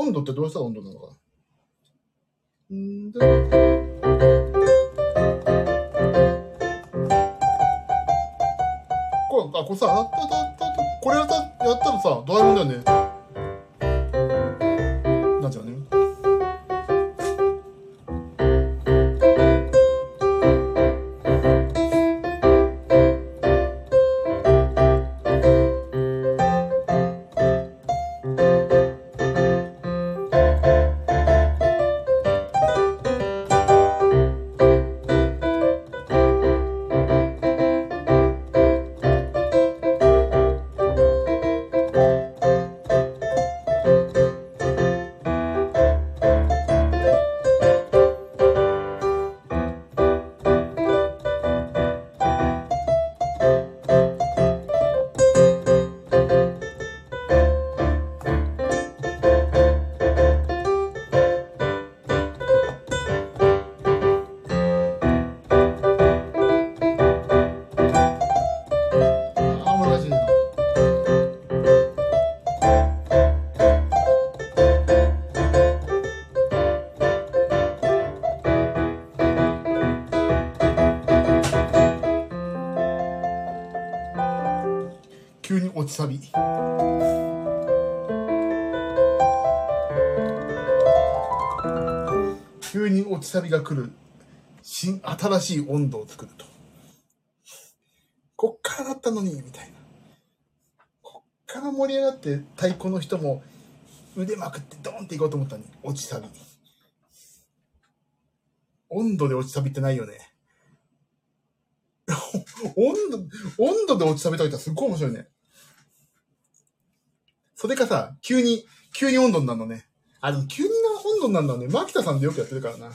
温度ってどうしたら温度なのかな？んーこれ、あ、これさ、あったあったったこれやった、やったらさ、ドラムだよね。なっちゃうね。新、しい温度を作ると。こっからだったのに、みたいな。こっから盛り上がって太鼓の人も腕まくってドンっていこうと思ったのに、落ちサビ。温度で落ちサビってないよね。温度、温度で落ちサビとか言ったらすっごい面白いね。それかさ、急に、急に温度になるのね。あ、でも急にな温度になるのはね、牧田さんでよくやってるからな。うん。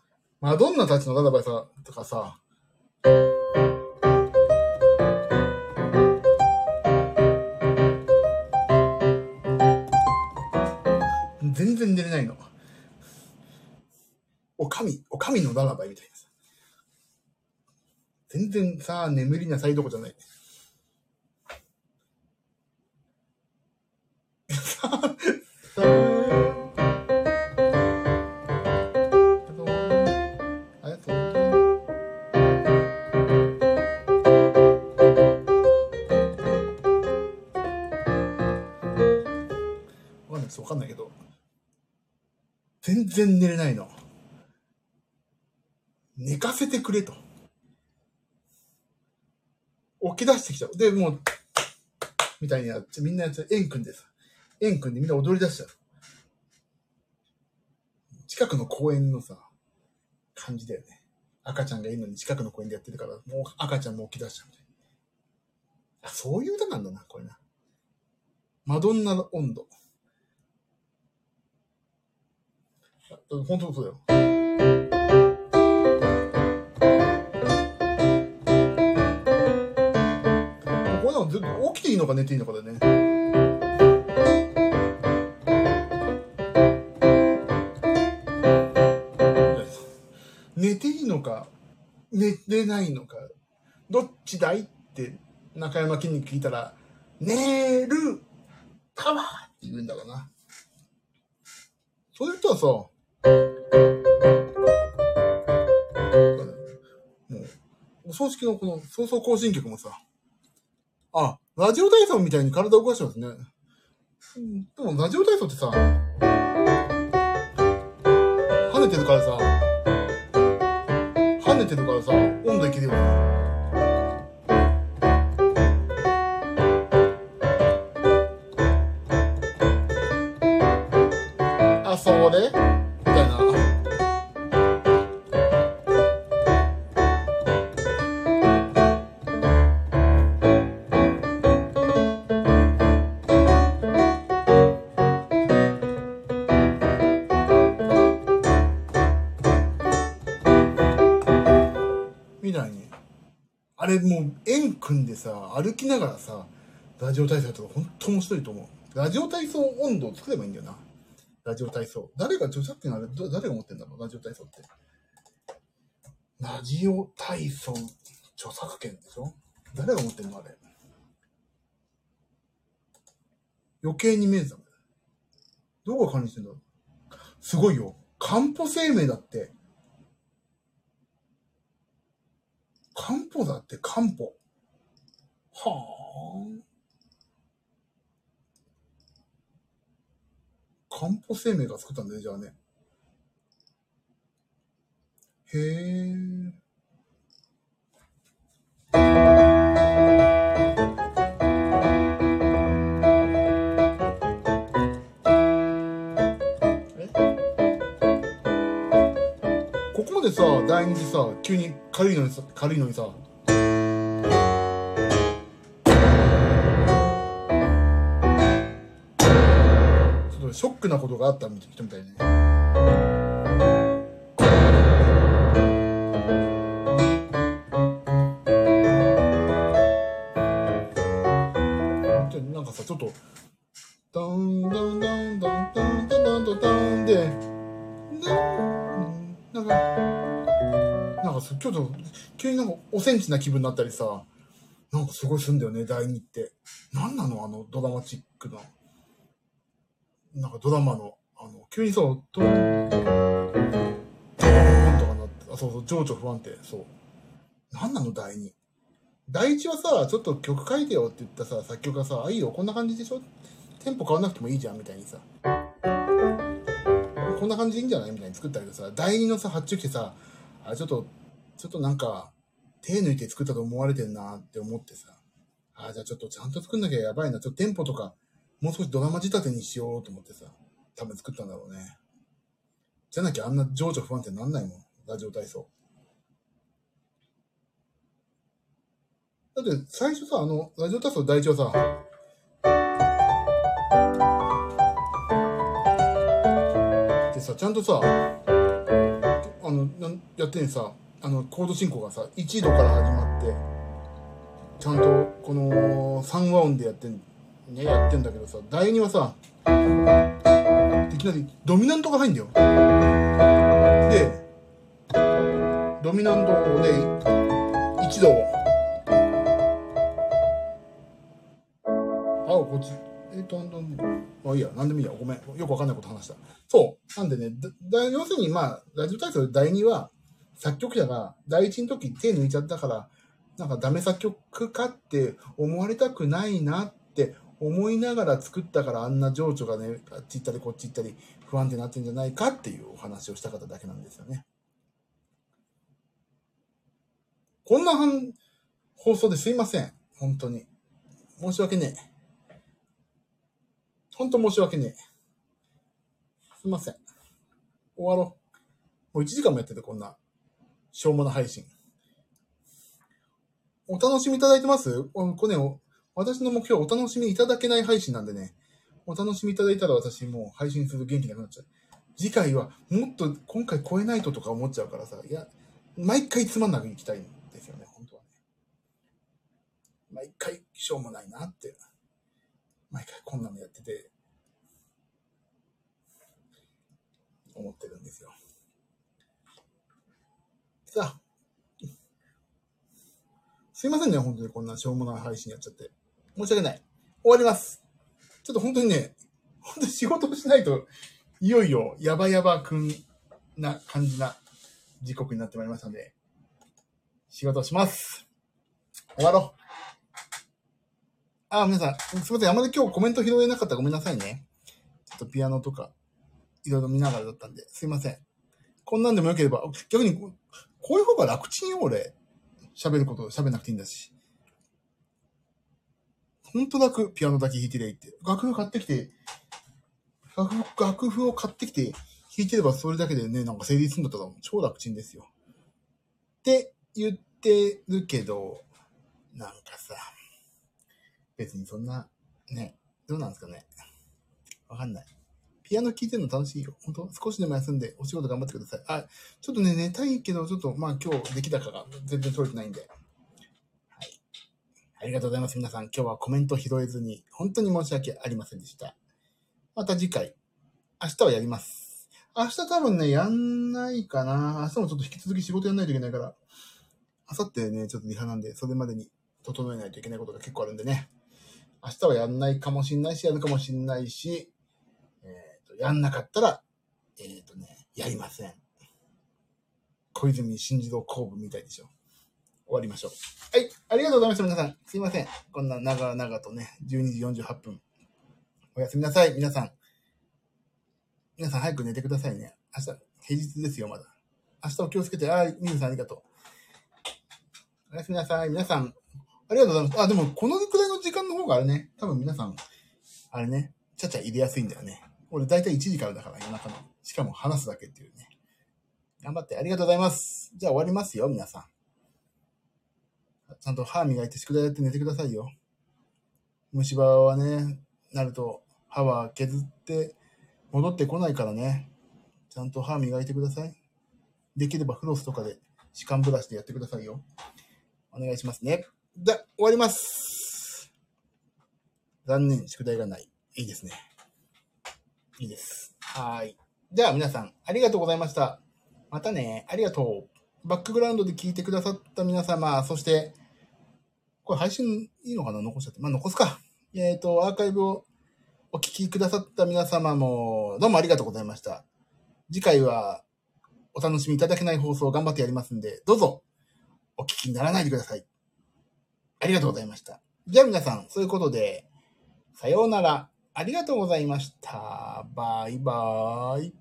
ねよくやってるね。いいね、温度。何でも楽しくなっちゃう。もうさ、マドンナたちのララバイさ、とかさ、全然寝れないの。おかみ、おかみのララバイみたいなさ。全然さ、眠りなさいどこじゃない。然寝れないの。寝かせてくれと。起き出してきちゃう。で、もう、みたいにやって、みんなやって、円組んでさ、円組んでみんな踊り出しちゃう。近くの公園のさ、感じだよね。赤ちゃんがいるのに近くの公園でやってるから、もう赤ちゃんも起き出しちゃうみたい。あ、そういう歌なんだな、これな。マドンナの温度。本当そうだよ。これなんかずっと起きていいのか寝ていいのかだよね。寝ていいのか、寝れないのか、どっちだいって中山筋肉聞いたら、寝るタワーって言うんだろうな。そういう人はさ、お葬式のこの、早々行進曲もさ、あ、ラジオ体操みたいに体を動かしてますね。でも、ラジオ体操ってさ、跳ねてるからさ、跳ねてるからさ、温度いけるよね。あ、それ？さ、歩きながらさ、ラジオ体操とか本当面白いと思う。ラジオ体操温度を作ればいいんだよな。ラジオ体操。誰が著作権あれ、誰が持ってんだろうラジオ体操って。ラジオ体操著作権でしょ？誰が持ってんのあれ？余計に見えた。どこが管理してんだろう？すごいよ。漢方生命だって。漢方だって漢方。はあ。漢方生命が作ったんだね、じゃあね。へえ。え？ここまでさ、第二次さ、急に軽いのにさ、軽いのにさ、ろショックなことがあったみたい。なんかさちょっとダンダンダンダンダンダンダンダンダンかなちょっと急になかおセンチな気分になったりさなんかすごいすんだよね第2って何なのあのドラマチックな。なんかドラマの、あの、急にそう、ドーン、とかなって、あ、そうそう、情緒不安定、そう。なんなの第二？第一はさ、ちょっと曲書いてよって言ったさ、作曲家さ、あ、いいよ、こんな感じでしょ？テンポ変わんなくてもいいじゃん、みたいにさ。こんな感じでいいんじゃない？みたいに作ったけどさ、第二のさ、発注来てさ、あ、ちょっと、ちょっとなんか、手抜いて作ったと思われてんなって思ってさ、あ、じゃあちょっとちゃんと作んなきゃやばいな。ちょっとテンポとか、もう少しドラマ仕立てにしようと思ってさ、多分作ったんだろうね。じゃなきゃあんな情緒不安定になんないもん、ラジオ体操。だって最初さ、あの、ラジオ体操第一はさ、でさ、ちゃんとさ、あの、なんやってんさ、あの、コード進行がさ、1度から始まって、ちゃんとこの3和音でやってん、ね、やってんだけどさ、第2はさ、いきなりドミナントが入るんだよ。で、ドミナントで1度。あ、こっち。えっと、あ、いいや、なんでもいいや。ごめん。よくわかんないこと話した。そう。なんでね、だ要するにまあ、ラジオ体操第2は、作曲者が第一の時手抜いちゃったから、なんかダメ作曲家って思われたくないなって思いながら作ったからあんな情緒がね、あっち行ったりこっち行ったり不安定になってんじゃないかっていうお話をした方だけなんですよね。こんな放送ですいません。本当に。申し訳ねえ。本当申し訳ねえ。すいません。終わろう。もう1時間もやってて、こんな、しょうもな配信。お楽しみいただいてます？これね、私の目標はお楽しみいただけない配信なんでね、お楽しみいただいたら私もう配信する元気なくなっちゃう。次回はもっと今回超えないととか思っちゃうからさ、いや、毎回つまんなく行きたいんですよね、本当はね。毎回しょうもないなって。毎回こんなのやってて、思ってるんですよ。さあ、すいませんね、本当にこんなしょうもない配信やっちゃって。申し訳ない。終わります。ちょっと本当にね、本当に仕事をしないと、いよいよやばやばくんな感じな時刻になってまいりましたので、仕事をします。終わろう。あ、皆さん、すみません。あまり今日コメント拾えなかったらごめんなさいね。ちょっとピアノとか、いろいろ見ながらだったんで、すいません。こんなんでもよければ、逆にこういう方が楽ちんよ、俺。喋ること、喋んなくていいんだし。ほんと楽、ピアノだけ弾いてりゃいいって。楽譜買ってきて、楽譜楽譜を買ってきて弾いてればそれだけでね、なんか成立するんだったら超楽ちんですよ。って言ってるけど、なんかさ、別にそんな、ね、どうなんですかね。わかんない。ピアノ聴いてるの楽しいよ。本当？少しでも休んでお仕事頑張ってください。あ、ちょっとね、寝たいけど、ちょっと、まあ今日出来高が全然取れてないんで。ありがとうございます。皆さん、今日はコメント拾えずに、本当に申し訳ありませんでした。また次回、明日はやります。明日多分ね、やんないかな。明日もちょっと引き続き仕事やんないといけないから、明後日ね、ちょっとリハなんで、それまでに整えないといけないことが結構あるんでね。明日はやんないかもしんないし、やるかもしんないし、えっ、と、やんなかったら、えっ、とね、やりません。小泉進次郎公文みたいでしょ。終わりましょう。はい、ありがとうございました、皆さん。すいません。こんな長々とね、12時48分。おやすみなさい、皆さん。皆さん早く寝てくださいね。明日、平日ですよ、まだ。明日お気をつけて、あー、みずさんありがとう。おやすみなさい。皆さん、ありがとうございます。あ、でも、このくらいの時間の方があれね、多分皆さん、あれね、ちゃちゃ入れやすいんだよね。俺大体1時からだから、夜中の。しかも話すだけっていうね。頑張ってありがとうございます。じゃあ終わりますよ、皆さん。ちゃんと歯磨いて宿題やって寝てくださいよ。虫歯はね、なると歯は削って戻ってこないからね。ちゃんと歯磨いてください。できればフロスとかで歯間ブラシでやってくださいよ。お願いしますね。で、終わります。残念、宿題がない。いいですね。いいです。はい。じゃあ皆さん、ありがとうございました。またね、ありがとう。バックグラウンドで聞いてくださった皆様、そして、これ配信いいのかな？残しちゃって。まあ、残すか。えっ、と、アーカイブをお聞きくださった皆様も、どうもありがとうございました。次回は、お楽しみいただけない放送を頑張ってやりますんで、どうぞ、お聞きにならないでください。ありがとうございました。じゃあ皆さん、そういうことで、さようなら。ありがとうございました。バイバーイ。